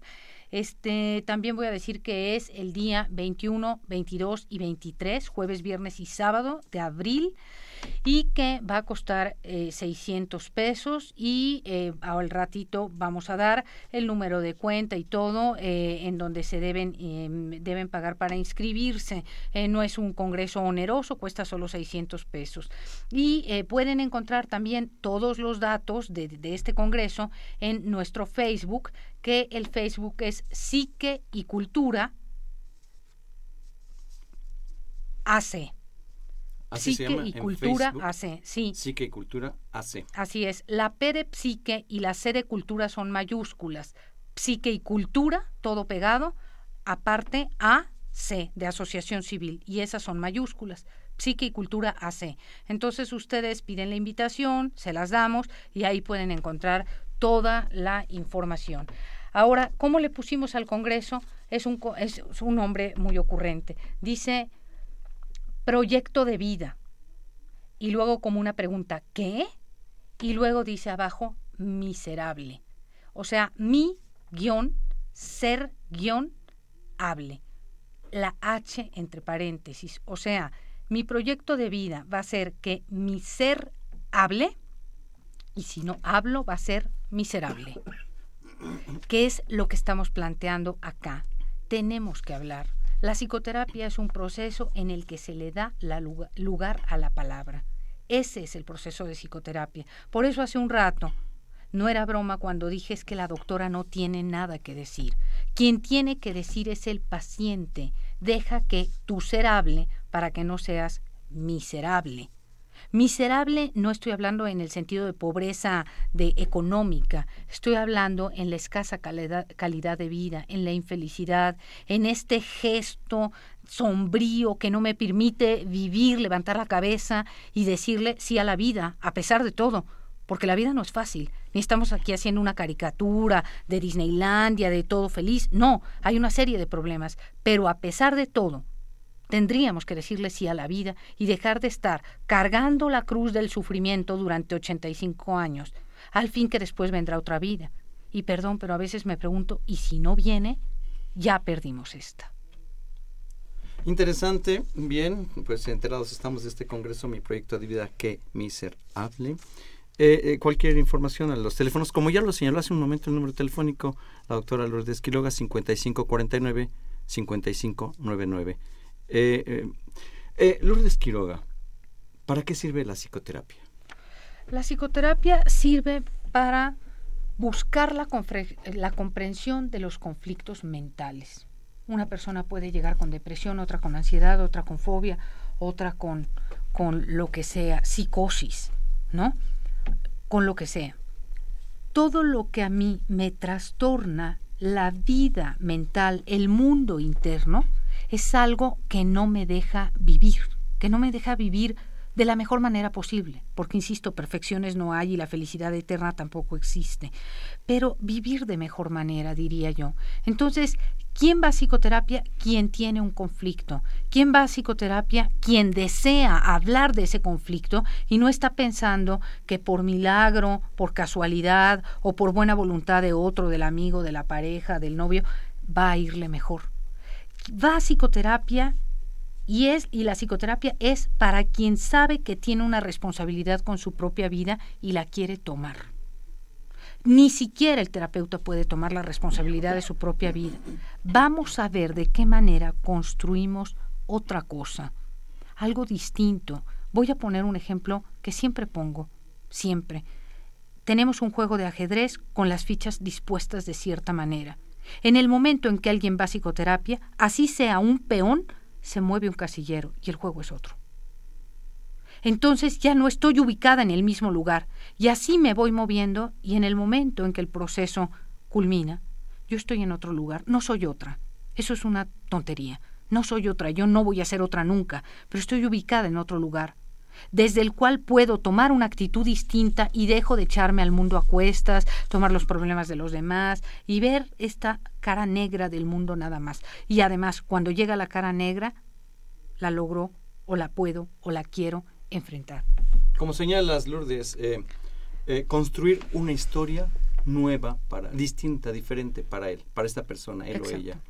Este, también voy a decir que es el día 21, 22 y 23, jueves, viernes y sábado de abril. Y que va a costar 600 pesos y al ratito vamos a dar el número de cuenta y todo en donde se deben, em, deben pagar para inscribirse. no es un congreso oneroso, cuesta solo 600 pesos. Y pueden encontrar también todos los datos de, de este congreso en nuestro Facebook, que el Facebook es Psique y Cultura AC. Así psique y Cultura AC, sí. Psique y Cultura AC. Así es. La P de Psique y la C de Cultura son mayúsculas. Psique y Cultura, todo pegado, aparte AC de Asociación Civil, y esas son mayúsculas. Psique y Cultura AC. Entonces ustedes piden la invitación, se las damos y ahí pueden encontrar toda la información. Ahora, ¿cómo le pusimos al Congreso? Es un, es un nombre muy ocurrente. Dice proyecto de vida. Y luego como una pregunta, ¿qué? Y luego dice abajo, miserable. O sea, mi guion, ser guion, hable. La H entre paréntesis. O sea, mi proyecto de vida va a ser que mi ser hable y si no hablo va a ser miserable. ¿Qué es lo que estamos planteando acá? Tenemos que hablar. La psicoterapia es un proceso en el que se le da lugar a la palabra. Ese es el proceso de psicoterapia. Por eso hace un rato no era broma cuando dije que la doctora no tiene nada que decir. Quien tiene que decir es el paciente. Deja que tu ser hable para que no seas miserable. Miserable no estoy hablando en el sentido de pobreza de económica, estoy hablando en la escasa calidad, calidad de vida, en la infelicidad, en este gesto sombrío que no me permite vivir, levantar la cabeza y decirle sí a la vida, a pesar de todo, porque la vida no es fácil. Ni estamos aquí haciendo una caricatura de Disneylandia, de todo feliz. No, hay una serie de problemas, pero a pesar de todo, Tendríamos que decirle sí a la vida y dejar de estar cargando la cruz del sufrimiento durante 85 años, al fin que después vendrá otra vida. Y perdón, pero a veces me pregunto, ¿y si no viene? Ya perdimos esta. Interesante, bien, pues enterados estamos de este congreso, mi proyecto de vida que miserable. Eh, eh, cualquier información a los teléfonos, como ya lo señaló hace un momento el número telefónico, la doctora Lourdes Quiroga, 5549-5599. Eh, eh, eh, Lourdes Quiroga, ¿para qué sirve la psicoterapia? La psicoterapia sirve para buscar la, comprensión de los conflictos mentales. Una persona puede llegar con depresión, otra con ansiedad, otra con fobia, otra con lo que sea, psicosis, ¿no? Con lo que sea. Todo lo que a mí me trastorna la vida mental, el mundo interno, es algo que no me deja vivir, que no me deja vivir de la mejor manera posible, porque insisto, perfecciones no hay y la felicidad eterna tampoco existe, pero vivir de mejor manera, diría yo. Entonces, ¿quién va a psicoterapia? Quien tiene un conflicto. ¿Quién va a psicoterapia? Quien desea hablar de ese conflicto y no está pensando que por milagro, por casualidad o por buena voluntad de otro, del amigo, de la pareja, del novio, va a irle mejor va a psicoterapia y es y la psicoterapia es para quien sabe que tiene una responsabilidad con su propia vida y la quiere tomar. Ni siquiera el terapeuta puede tomar la responsabilidad de su propia vida. Vamos a ver de qué manera construimos otra cosa, algo distinto. Voy a poner un ejemplo que siempre pongo, siempre. Tenemos un juego de ajedrez con las fichas dispuestas de cierta manera. En el momento en que alguien va a psicoterapia, así sea un peón, se mueve un casillero y el juego es otro. Entonces ya no estoy ubicada en el mismo lugar y así me voy moviendo y en el momento en que el proceso culmina, yo estoy en otro lugar, no soy otra. Eso es una tontería. No soy otra, yo no voy a ser otra nunca, pero estoy ubicada en otro lugar desde el cual puedo tomar una actitud distinta y dejo de echarme al mundo a cuestas, tomar los problemas de los demás y ver esta cara negra del mundo nada más. Y además, cuando llega la cara negra, la logro o la puedo o la quiero enfrentar. Como señalas, Lourdes, eh, eh, construir una historia nueva, para, distinta, diferente para él, para esta persona, él o ella.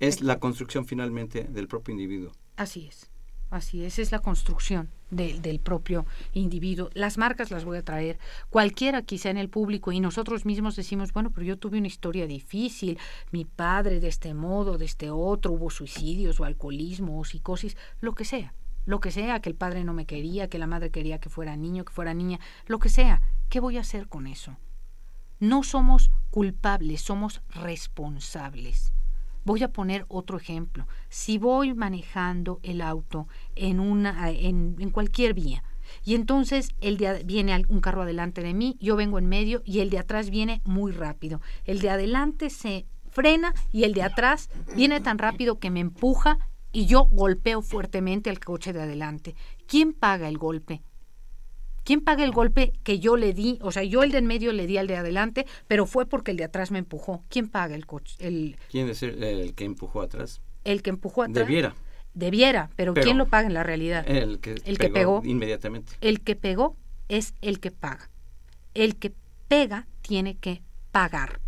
Es la construcción finalmente del propio individuo. Así es. Así es, es la construcción del propio individuo. Las marcas las voy a traer, cualquiera quizá en el público, y nosotros mismos decimos, bueno, pero yo tuve una historia difícil, mi padre de este modo, de este otro, hubo suicidios o alcoholismo o psicosis, lo que sea, lo que sea, que el padre no me quería, que la madre quería que fuera niño, que fuera niña, lo que sea, ¿qué voy a hacer con eso? No somos culpables, somos responsables. Voy a poner otro ejemplo. Si voy manejando el auto en, una, en, cualquier vía y entonces el de, viene un carro adelante de mí, yo vengo en medio y el de atrás viene muy rápido. El de adelante se frena y el de atrás viene tan rápido que me empuja y yo golpeo fuertemente al coche de adelante. ¿Quién paga el golpe? ¿Quién paga el golpe que yo le di? O sea, yo el de en medio le di al de adelante, pero fue porque el de atrás me empujó. ¿Quién paga el coche? El, ¿Quién es el, que empujó atrás? El que empujó atrás. Debiera. Debiera, pero, ¿quién lo paga en la realidad? El que, el que pegó inmediatamente. El que pegó es el que paga. El que pega tiene que pagar.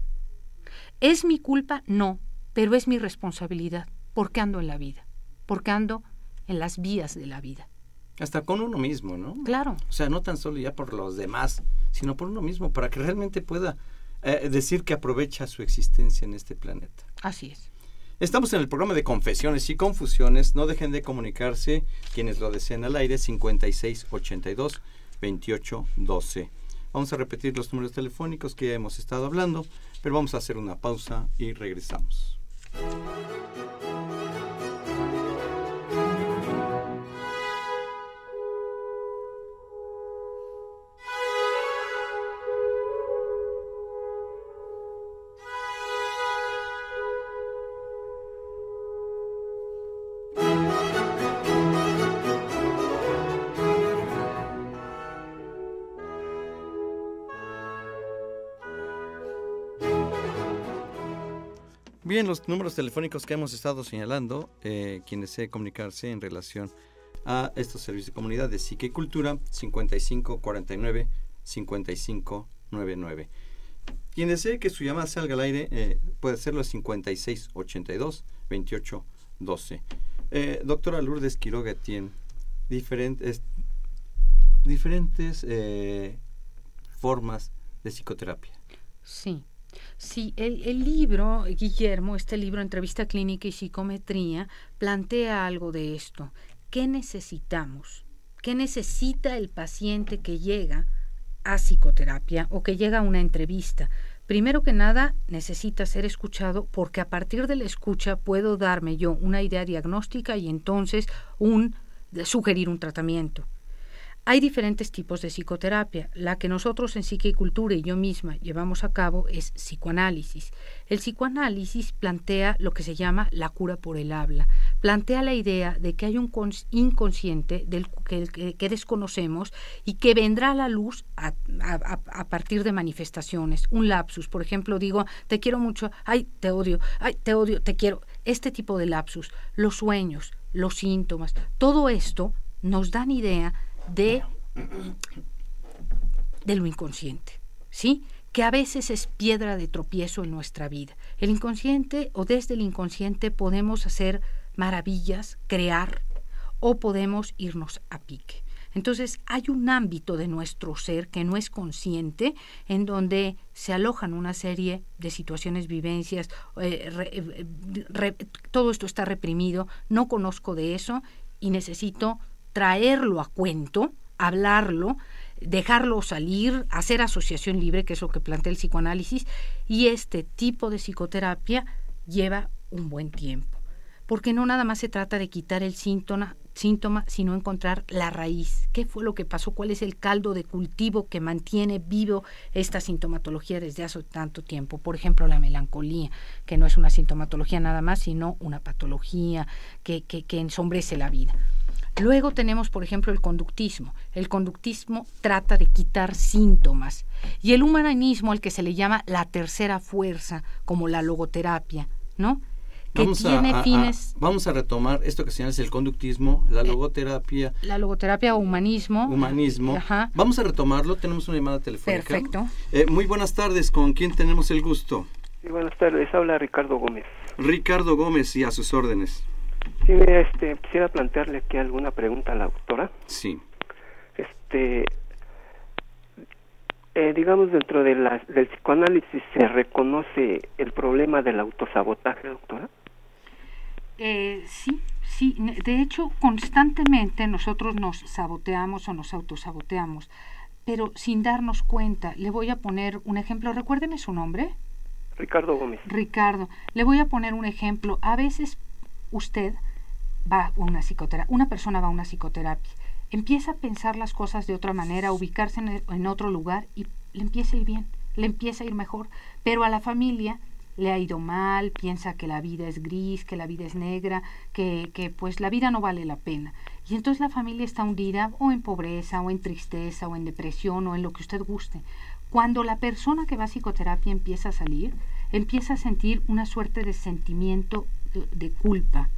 ¿Es mi culpa? No, pero es mi responsabilidad, porque ando en la vida, porque ando en las vías de la vida. Hasta con uno mismo, ¿no? Claro. O sea, no tan solo ya por los demás, sino por uno mismo, para que realmente pueda eh, decir que aprovecha su existencia en este planeta. Así es. Estamos en el programa de confesiones y confusiones. No dejen de comunicarse quienes lo deseen al aire 5682 2812. Vamos a repetir los números telefónicos que ya hemos estado hablando, pero vamos a hacer una pausa y regresamos. Bien, los números telefónicos que hemos estado señalando, eh, quienes desee comunicarse en relación a estos servicios de comunidad de Psique y Cultura, 5549 5599. Quien desee que su llamada salga al aire eh, puede hacerlo a 5682 2812. Eh, doctora Lourdes Quiroga tiene diferentes, diferentes eh, formas de psicoterapia. Sí. Sí, el, libro, Guillermo, este libro, Entrevista Clínica y Psicometría, plantea algo de esto. ¿Qué necesitamos? ¿Qué necesita el paciente que llega a psicoterapia o que llega a una entrevista? Primero que nada, necesita ser escuchado porque a partir de la escucha puedo darme yo una idea diagnóstica y entonces un, sugerir un tratamiento. Hay diferentes tipos de psicoterapia. La que nosotros en Psique y Cultura y yo misma llevamos a cabo es psicoanálisis. El psicoanálisis plantea lo que se llama la cura por el habla. Plantea la idea de que hay un inconsciente del que, desconocemos y que vendrá a la luz a, a, partir de manifestaciones. Un lapsus, por ejemplo, digo, te quiero mucho, ay, te odio, ay, te odio, te quiero. Este tipo de lapsus, los sueños, los síntomas, todo esto nos dan idea de, lo inconsciente, ¿sí? que a veces es piedra de tropiezo en nuestra vida. El inconsciente o desde el inconsciente podemos hacer maravillas, crear o podemos irnos a pique. Entonces hay un ámbito de nuestro ser que no es consciente, en donde se alojan una serie de situaciones, vivencias, eh, eh, todo esto está reprimido, no conozco de eso y necesito traerlo a cuento, hablarlo, dejarlo salir, hacer asociación libre, que es lo que plantea el psicoanálisis, y este tipo de psicoterapia lleva un buen tiempo, porque no nada más se trata de quitar el síntoma, síntoma, sino encontrar la raíz. ¿Qué fue lo que pasó? ¿Cuál es el caldo de cultivo que mantiene vivo esta sintomatología desde hace tanto tiempo? Por ejemplo, la melancolía, que no es una sintomatología nada más, sino una patología que, que, que ensombrece la vida. Luego tenemos, por ejemplo, el conductismo. El conductismo trata de quitar síntomas. Y el humanismo, al que se le llama la tercera fuerza, como la logoterapia, ¿no? Que vamos tiene a, fines. vamos a retomar esto que se llama el conductismo, la eh, logoterapia. la logoterapia o humanismo. Humanismo. Ajá. Vamos a retomarlo. Tenemos una llamada telefónica. Perfecto. Eh, muy buenas tardes. ¿Con quién tenemos el gusto? Sí, buenas tardes. Habla Ricardo Gómez. Ricardo Gómez y a sus órdenes. Sí, este, quisiera plantearle aquí alguna pregunta a la doctora. Sí. Este, eh, digamos, dentro de la, del psicoanálisis se reconoce el problema del autosabotaje, doctora. Eh, sí, sí. De hecho, constantemente nosotros nos saboteamos o nos autosaboteamos, pero sin darnos cuenta. Le voy a poner un ejemplo. Recuérdeme su nombre. Ricardo Gómez. Ricardo, le voy a poner un ejemplo. A veces usted va a una psicoterapia, una persona va a una psicoterapia, empieza a pensar las cosas de otra manera, ubicarse en, otro lugar y le empieza a ir bien, le empieza a ir mejor, pero a la familia le ha ido mal, piensa que la vida es gris, que la vida es negra, que, que pues la vida no vale la pena. Y entonces la familia está hundida o en pobreza, o en tristeza, o en depresión, o en lo que usted guste. Cuando la persona que va a psicoterapia empieza a salir, empieza a sentir una suerte de sentimiento de culpa.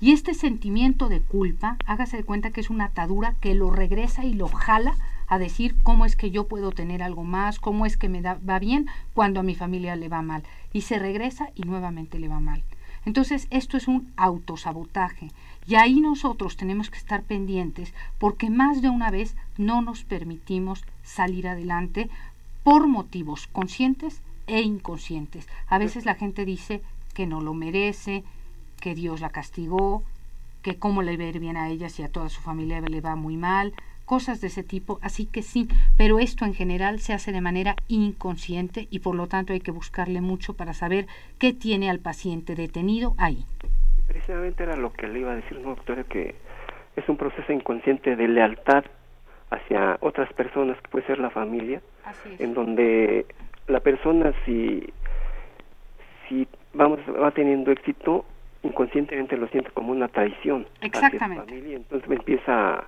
Y este sentimiento de culpa, hágase de cuenta que es una atadura que lo regresa y lo jala a decir cómo es que yo puedo tener algo más, cómo es que me da, va bien cuando a mi familia le va mal. Y se regresa y nuevamente le va mal. Entonces, esto es un autosabotaje. Y ahí nosotros tenemos que estar pendientes porque más de una vez no nos permitimos salir adelante por motivos conscientes e inconscientes. A veces la gente dice que no lo merece, que Dios la castigó, que cómo le va a ir bien a ella si a toda su familia le va muy mal, cosas de ese tipo, así que sí, pero esto en general se hace de manera inconsciente y por lo tanto hay que buscarle mucho para saber qué tiene al paciente detenido ahí. Precisamente era lo que le iba a decir, ¿no, doctora, que es un proceso inconsciente de lealtad hacia otras personas, que puede ser la familia, en donde la persona si, si vamos, va teniendo éxito, inconscientemente lo siente como una traición Exactamente. hacia su familia, entonces empieza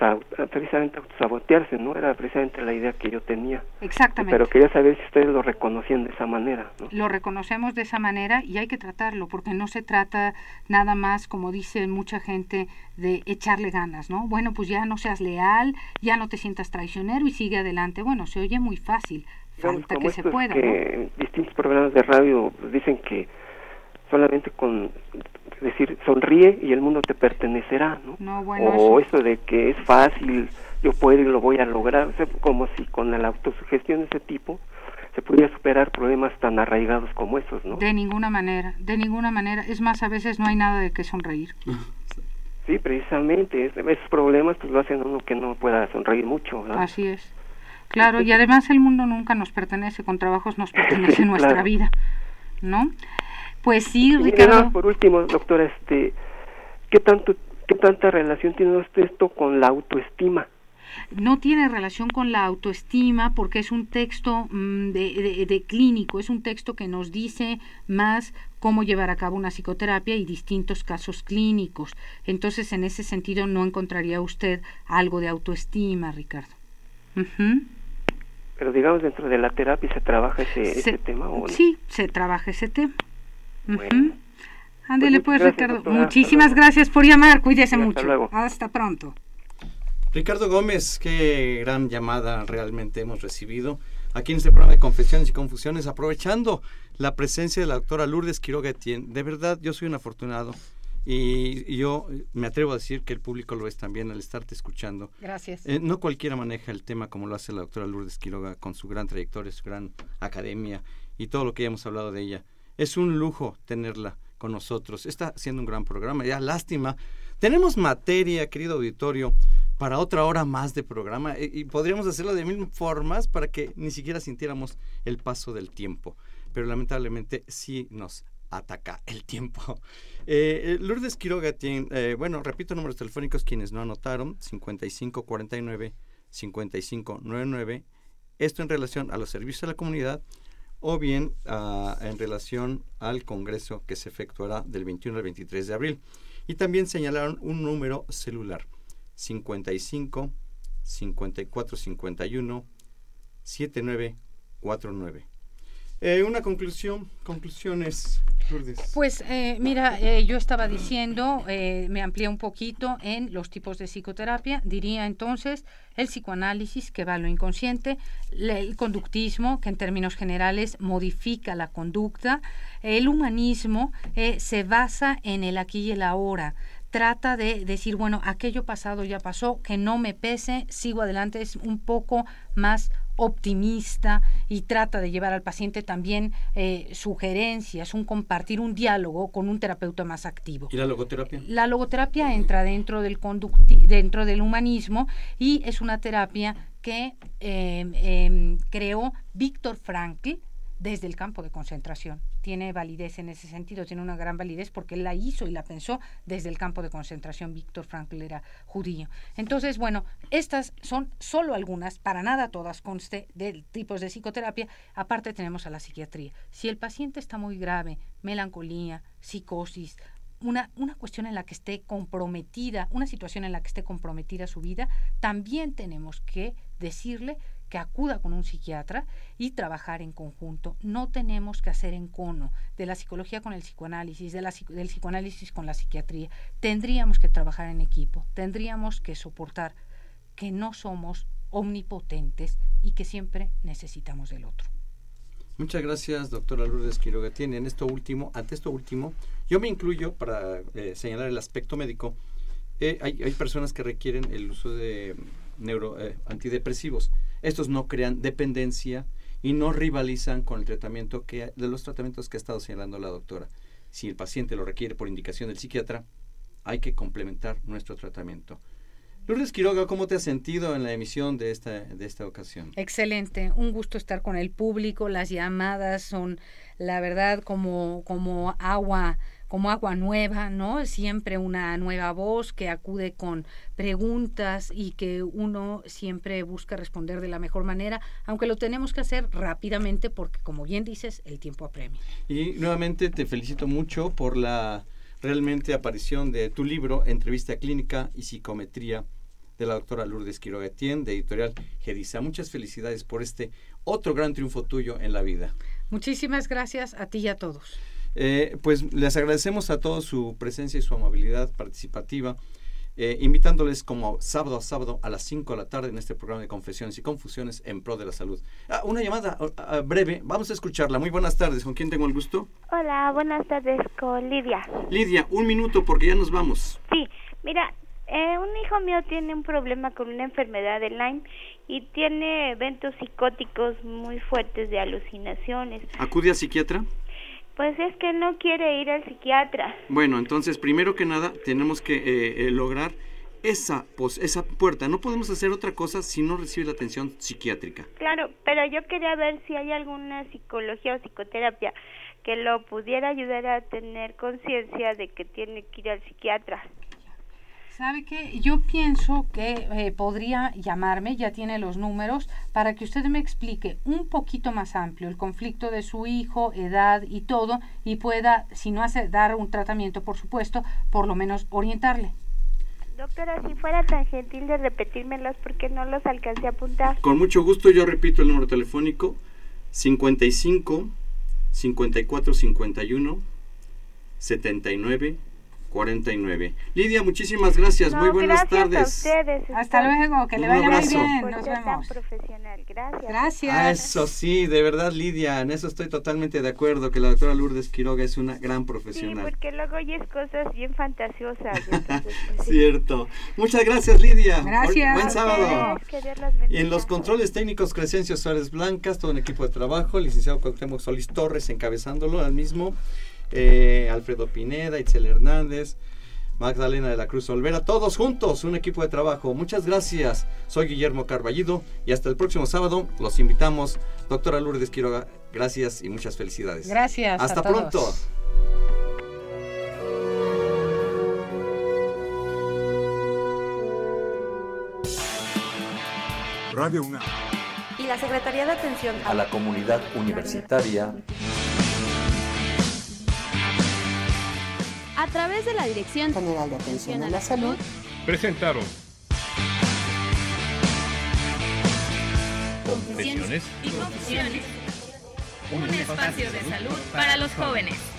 a, a precisamente sabotearse, ¿no? Era precisamente la idea que yo tenía. Exactamente. Pero quería saber si ustedes lo reconocían de esa manera, ¿no? Lo reconocemos de esa manera y hay que tratarlo, porque no se trata nada más, como dice mucha gente, de echarle ganas, ¿no? Bueno, pues ya no seas leal, ya no te sientas traicionero y sigue adelante. Bueno, se oye muy fácil, Digamos, falta como que se pueda, que ¿no? en distintos programas de radio pues, dicen que solamente con decir sonríe y el mundo te pertenecerá, ¿no? No, bueno, o eso- eso de que es fácil, yo puedo y lo voy a lograr, o sea, como si con la autosugestión de ese tipo se pudiera superar problemas tan arraigados como esos, ¿no? De ninguna manera, de ninguna manera. Es más, a veces no hay nada de qué sonreír. Sí, precisamente, es- esos problemas pues lo hacen a uno que no pueda sonreír mucho, ¿verdad? Así es. Claro, y además el mundo nunca nos pertenece, con trabajos nos pertenece Sí, nuestra claro. vida, ¿no? Pues sí, Ricardo. nada por último, doctora, este, ¿qué tanto, qué tanta relación tiene usted esto con la autoestima? no tiene relación con la autoestima porque es un texto mm, de, de- de clínico, es un texto que nos dice más cómo llevar a cabo una psicoterapia y distintos casos clínicos. Entonces, en ese sentido, no encontraría usted algo de autoestima, Ricardo. Ujú. Pero digamos dentro de la terapia se trabaja ese, Se- ese tema o no? Sí, se trabaja ese tema. Bueno. Ándele Pues pues, gracias, Ricardo. doctora. Hasta Muchísimas luego. gracias por llamar. Cuídese hasta mucho. luego. Hasta pronto. Ricardo Gómez, qué gran llamada realmente hemos recibido aquí en este programa de Confesiones y Confusiones, aprovechando la presencia de la doctora Lourdes Quiroga Etienne. De verdad, yo soy un afortunado y, y yo me atrevo a decir que el público lo es también al estarte escuchando. Gracias. Eh, no cualquiera maneja el tema como lo hace la doctora Lourdes Quiroga con su gran trayectoria, su gran academia y todo lo que ya hemos hablado de ella. Es un lujo tenerla con nosotros. Está haciendo un gran programa. Ya lástima. Tenemos materia, querido auditorio, para otra hora más de programa eh, y podríamos hacerlo de mil formas para que ni siquiera sintiéramos el paso del tiempo. Pero lamentablemente sí nos ataca el tiempo. Eh, eh, Lourdes Quiroga tiene, eh, bueno, repito números telefónicos quienes no anotaron, 5549 5599, esto en relación a los servicios de la comunidad o bien ah, en relación al congreso que se efectuará del 21 al 23 de abril. Y también señalaron un número celular, 55 54 51 7949. Eh, una conclusión, conclusiones, Lourdes. Pues eh, mira, eh, yo estaba diciendo, me amplié un poquito en los tipos de psicoterapia, diría entonces el psicoanálisis que va a lo inconsciente, el conductismo que en términos generales modifica la conducta, el humanismo se basa en el aquí y el ahora, trata de decir, bueno, aquello pasado ya pasó, que no me pese, sigo adelante, es un poco más optimista y trata de llevar al paciente también eh, sugerencias, un compartir, un diálogo con un terapeuta más activo. ¿Y la logoterapia? La logoterapia entra dentro del, dentro del humanismo y es una terapia que em, em, creó Víctor Frankl desde el campo de concentración. Tiene validez en ese sentido, tiene una gran validez porque la hizo y la pensó desde el campo de concentración. Víctor Frankl era judío. Entonces, bueno, estas son solo algunas, para nada todas conste de tipos de psicoterapia. Aparte tenemos a la psiquiatría. Si el paciente está muy grave, melancolía, psicosis, una, una, cuestión en la que esté comprometida, una situación en la que esté comprometida su vida, también tenemos que decirle que acuda con un psiquiatra y trabajar en conjunto. No tenemos que hacer en cono de la psicología con el psicoanálisis, de la, del psicoanálisis con la psiquiatría. Tendríamos que trabajar en equipo, tendríamos que soportar que no somos omnipotentes y que siempre necesitamos del otro. Muchas gracias, doctora Lourdes Quiroga. Tiene en esto último, ante esto último, yo me incluyo para eh, señalar el aspecto médico. Eh, hay, hay, personas que requieren el uso de neuro, eh, antidepresivos. Estos no crean dependencia y no rivalizan con el tratamiento que, de los tratamientos que ha estado señalando la doctora. Si el paciente lo requiere por indicación del psiquiatra, hay que complementar nuestro tratamiento. Lourdes Quiroga, ¿cómo te has sentido en la emisión de esta, de esta ocasión? Excelente, un gusto estar con el público, las llamadas son, la verdad, como, como agua como agua nueva, ¿no? Siempre una nueva voz que acude con preguntas y que uno siempre busca responder de la mejor manera, aunque lo tenemos que hacer rápidamente porque, como bien dices, el tiempo apremia. Y nuevamente te felicito mucho por la realmente aparición de tu libro, Entrevista Clínica y Psicometría de la doctora Lourdes Quiroga Etienne, de editorial Gedisa. Muchas felicidades por este otro gran triunfo tuyo en la vida. Muchísimas gracias a ti y a todos. Eh, pues les agradecemos a todos su presencia y su amabilidad participativa, eh, invitándoles como sábado a sábado a las 5 de la tarde en este programa de Confesiones y Confusiones en pro de la salud. Ah, una llamada ah, ah, breve, vamos a escucharla. Muy buenas tardes, ¿con quién tengo el gusto? Hola, buenas tardes, con Lidia. Lidia, un minuto porque ya nos vamos. Sí, mira, eh, un hijo mío tiene un problema con una enfermedad de Lyme y tiene eventos psicóticos muy fuertes de alucinaciones. ¿Acude a psiquiatra? Pues es que no quiere ir al psiquiatra. Bueno, entonces primero que nada tenemos que eh, eh, lograr esa, pues, esa puerta. No podemos hacer otra cosa si no recibe la atención psiquiátrica. Claro, pero yo quería ver si hay alguna psicología o psicoterapia que lo pudiera ayudar a tener conciencia de que tiene que ir al psiquiatra. ¿Sabe qué? Yo pienso que eh, podría llamarme, ya tiene los números, para que usted me explique un poquito más amplio el conflicto de su hijo, edad y todo, y pueda, si no hace dar un tratamiento, por supuesto, por lo menos orientarle. Doctora, si fuera tan gentil de repetírmelos, porque no los alcancé a apuntar. Con mucho gusto, yo repito el número telefónico: 55 54 51 79 49. Lidia, muchísimas gracias. muy buenas tardes. Hasta luego, que le vaya muy bien. Nos vemos. profesional. Gracias. Gracias. Ah, eso sí, de verdad, Lidia, en eso estoy totalmente de acuerdo, que la doctora Lourdes Quiroga es una gran profesional. Sí, porque luego oyes cosas bien fantasiosas. Pues, Cierto. Muchas gracias, Lidia. Gracias. Buen sábado. Y en los controles técnicos, Crescencio Suárez Blancas, todo un equipo de trabajo, el licenciado Cuauhtémoc Solís Torres encabezándolo al mismo eh, Alfredo Pineda, Itzel Hernández, Magdalena de la Cruz Olvera, todos juntos, un equipo de trabajo. Muchas gracias. Soy Guillermo Carballido y hasta el próximo sábado los invitamos. Doctora Lourdes Quiroga, gracias y muchas felicidades. Gracias. Hasta pronto. Radio UNAM. Y la Secretaría de Atención a la Comunidad Universitaria a través de la Dirección General de Atención a la Salud, presentaron Confesiones y Confesiones. Un espacio de salud para los jóvenes.